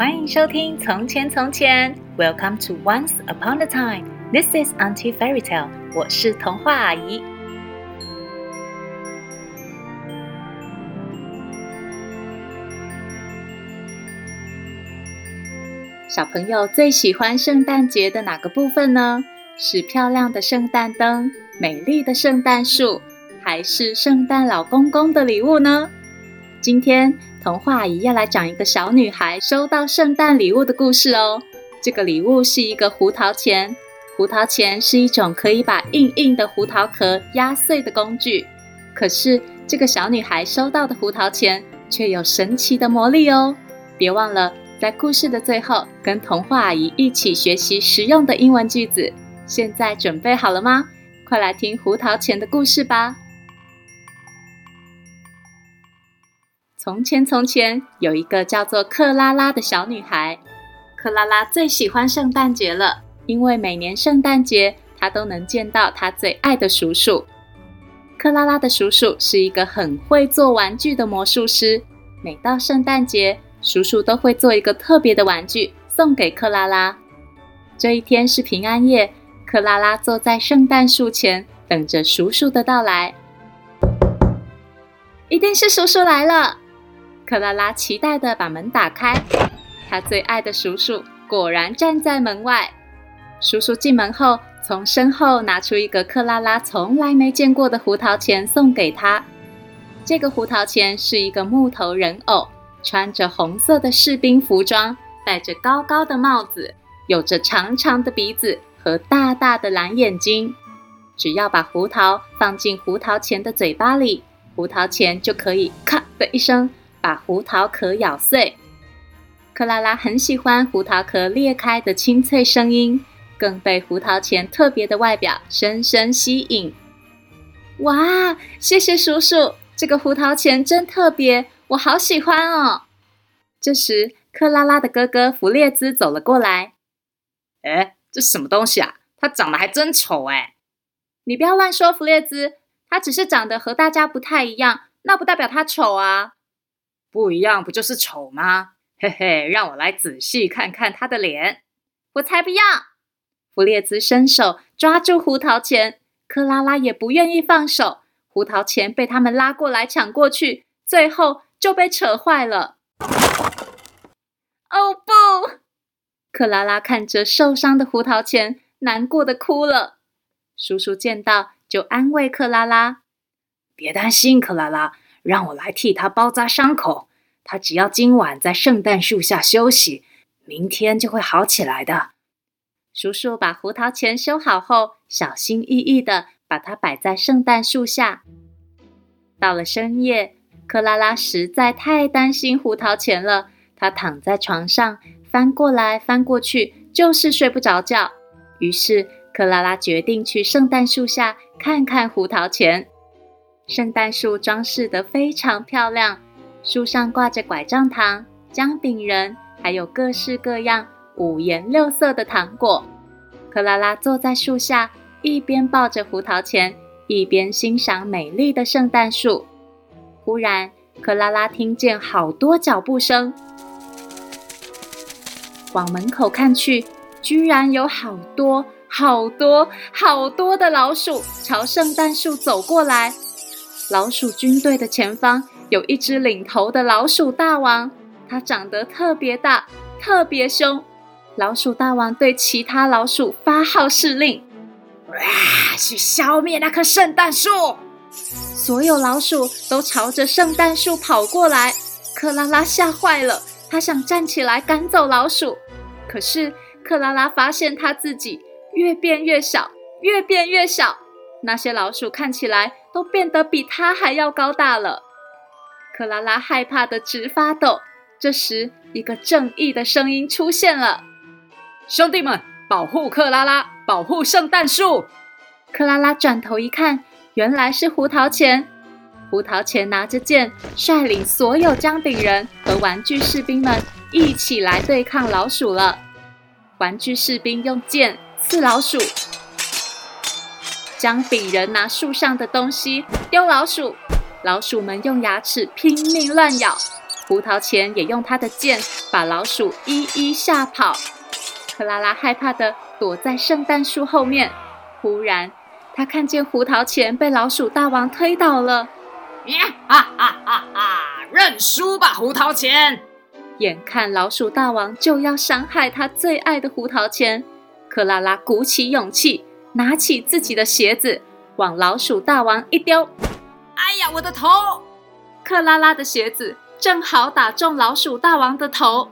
欢迎收听《从前从前》，Welcome to Once Upon a Time。This is Auntie Fairy Tale。我是童话阿姨。小朋友最喜欢圣诞节的哪个部分呢？是漂亮的圣诞灯、美丽的圣诞树，还是圣诞老公公的礼物呢？今天。童话阿姨要来讲一个小女孩收到圣诞礼物的故事哦。这个礼物是一个胡桃钳，胡桃钳是一种可以把硬硬的胡桃壳压碎的工具。可是这个小女孩收到的胡桃钳却有神奇的魔力哦。别忘了在故事的最后跟童话阿姨一起学习实用的英文句子。现在准备好了吗？快来听胡桃钳的故事吧。从前，从前有一个叫做克拉拉的小女孩。克拉拉最喜欢圣诞节了，因为每年圣诞节她都能见到她最爱的叔叔。克拉拉的叔叔是一个很会做玩具的魔术师。每到圣诞节，叔叔都会做一个特别的玩具送给克拉拉。这一天是平安夜，克拉拉坐在圣诞树前，等着叔叔的到来。一定是叔叔来了。克拉拉期待地把门打开，她最爱的叔叔果然站在门外。叔叔进门后，从身后拿出一个克拉拉从来没见过的胡桃钳送给她。这个胡桃钳是一个木头人偶，穿着红色的士兵服装，戴着高高的帽子，有着长长的鼻子和大大的蓝眼睛。只要把胡桃放进胡桃钳的嘴巴里，胡桃钳就可以咔的一声。把胡桃壳咬碎，克拉拉很喜欢胡桃壳裂开的清脆声音，更被胡桃钳特别的外表深深吸引。哇，谢谢叔叔，这个胡桃钳真特别，我好喜欢哦。这时，克拉拉的哥哥弗列兹走了过来。哎，这什么东西啊？它长得还真丑哎！你不要乱说，弗列兹，它只是长得和大家不太一样，那不代表它丑啊。不一样不就是丑吗？嘿嘿，让我来仔细看看他的脸。我才不要！弗列兹伸手抓住胡桃钳，克拉拉也不愿意放手。胡桃钳被他们拉过来抢过去，最后就被扯坏了。哦不！克拉拉看着受伤的胡桃钳，难过的哭了。叔叔见到就安慰克拉拉：“别担心，克拉拉。”让我来替他包扎伤口。他只要今晚在圣诞树下休息，明天就会好起来的。叔叔把胡桃钳修好后，小心翼翼地把它摆在圣诞树下。到了深夜，克拉拉实在太担心胡桃钳了。她躺在床上，翻过来翻过去，就是睡不着觉。于是，克拉拉决定去圣诞树下看看胡桃钳。圣诞树装饰得非常漂亮，树上挂着拐杖糖、姜饼人，还有各式各样五颜六色的糖果。克拉拉坐在树下，一边抱着胡桃钳，一边欣赏美丽的圣诞树。忽然，克拉拉听见好多脚步声，往门口看去，居然有好多好多好多的老鼠朝圣诞树走过来。老鼠军队的前方有一只领头的老鼠大王，它长得特别大，特别凶。老鼠大王对其他老鼠发号施令：“哇，去消灭那棵圣诞树！”所有老鼠都朝着圣诞树跑过来。克拉拉吓坏了，她想站起来赶走老鼠，可是克拉拉发现她自己越变越小，越变越小。那些老鼠看起来都变得比它还要高大了。克拉拉害怕的直发抖。这时，一个正义的声音出现了：“兄弟们，保护克拉拉，保护圣诞树！”克拉拉转头一看，原来是胡桃钳。胡桃钳拿着剑，率领所有姜饼人和玩具士兵们一起来对抗老鼠了。玩具士兵用剑刺老鼠。姜饼人拿树上的东西丢老鼠，老鼠们用牙齿拼命乱咬。胡桃钳也用他的剑把老鼠一一吓跑。克拉拉害怕的躲在圣诞树后面。忽然，他看见胡桃钳被老鼠大王推倒了。呀哈哈哈哈！认输吧，胡桃钳！眼看老鼠大王就要伤害他最爱的胡桃钳，克拉拉鼓起勇气，拿起自己的鞋子往老鼠大王一丢。哎呀，我的头！克拉拉的鞋子正好打中老鼠大王的头，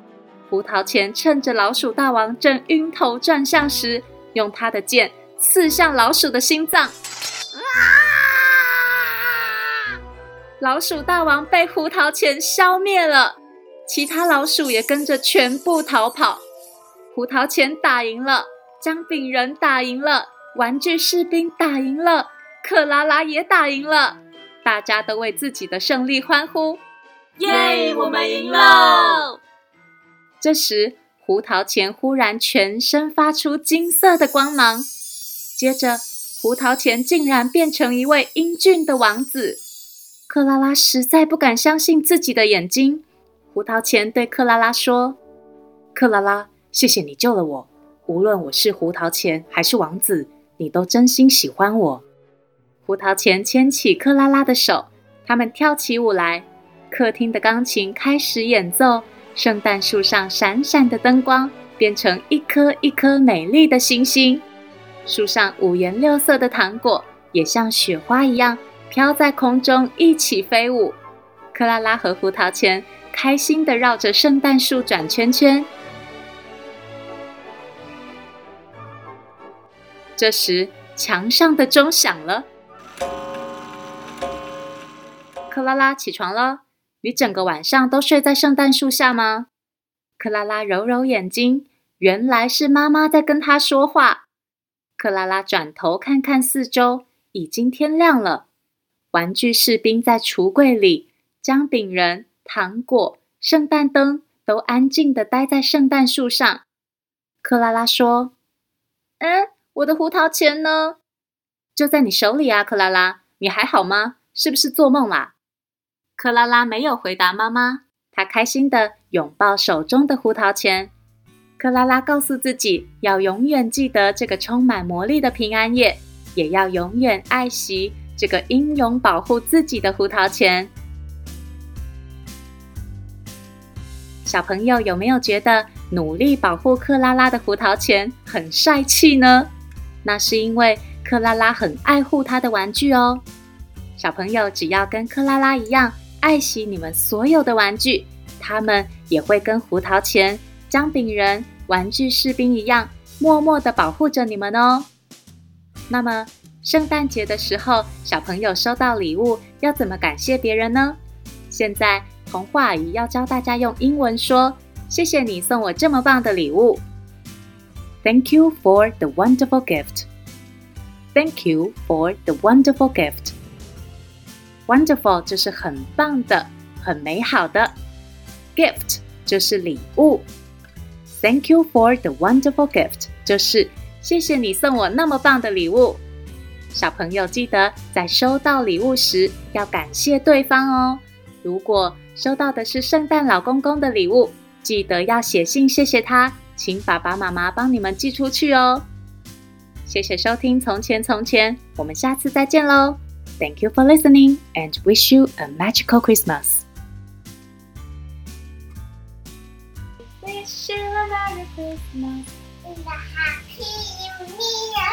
胡桃钳趁着老鼠大王正晕头转向时，用他的剑刺向老鼠的心脏。啊！老鼠大王被胡桃钳消灭了，其他老鼠也跟着全部逃跑。胡桃钳打赢了，姜饼人打赢了，玩具士兵打赢了，克拉拉也打赢了。大家都为自己的胜利欢呼，耶！我们赢了。这时，胡桃钳忽然全身发出金色的光芒，接着，胡桃钳竟然变成一位英俊的王子。克拉拉实在不敢相信自己的眼睛。胡桃钳对克拉拉说：“克拉拉，谢谢你救了我。无论我是胡桃钳还是王子，你都真心喜欢我。”胡桃钳牵起克拉拉的手，他们跳起舞来。客厅的钢琴开始演奏，圣诞树上闪闪的灯光变成一颗一颗美丽的星星。树上五颜六色的糖果也像雪花一样飘在空中，一起飞舞。克拉拉和胡桃钳开心地绕着圣诞树转圈圈。这时，墙上的钟响了。克拉拉，起床了！你整个晚上都睡在圣诞树下吗？克拉拉揉揉眼睛，原来是妈妈在跟她说话。克拉拉转头看看四周，已经天亮了。玩具士兵在橱柜里，姜饼人、糖果、圣诞灯都安静地待在圣诞树上。克拉拉说：“嗯，我的胡桃钳呢？就在你手里啊，克拉拉，你还好吗？是不是做梦啦？”克拉拉没有回答妈妈，她开心地拥抱手中的胡桃钳。克拉拉告诉自己，要永远记得这个充满魔力的平安夜，也要永远爱惜这个英勇保护自己的胡桃钳。小朋友有没有觉得努力保护克拉拉的胡桃钳很帅气呢？那是因为克拉拉很爱护她的玩具哦。小朋友只要跟克拉拉一样。爱惜你们所有的玩具，他们也会跟胡桃钳、姜饼人、玩具士兵一样，默默地保护着你们哦。那么，圣诞节的时候，小朋友收到礼物要怎么感谢别人呢？现在，童话阿姨要教大家用英文说：“谢谢你送我这么棒的礼物。” Thank you for the wonderful gift. Thank you for the wonderful gift. Wonderful 就是很棒的、很美好的，gift 就是礼物。Thank you for the wonderful gift，就是谢谢你送我那么棒的礼物。小朋友记得在收到礼物时要感谢对方哦。如果收到的是圣诞老公公的礼物，记得要写信谢谢他，请爸爸妈妈帮你们寄出去哦。谢谢收听《从前从前》，我们下次再见喽。Thank you for listening and wish you a magical Christmas. Wish you a Merry Christmas and a Happy New Year.